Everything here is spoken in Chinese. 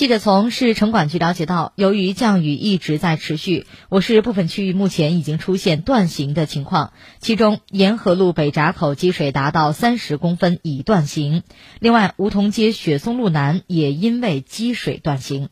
记者从市城管局了解到由于降雨一直在持续我市部分区域目前已经出现断行的情况其中沿河路北闸口积水达到三十公分已断行另外梧桐街雪松路南也因为积水断行。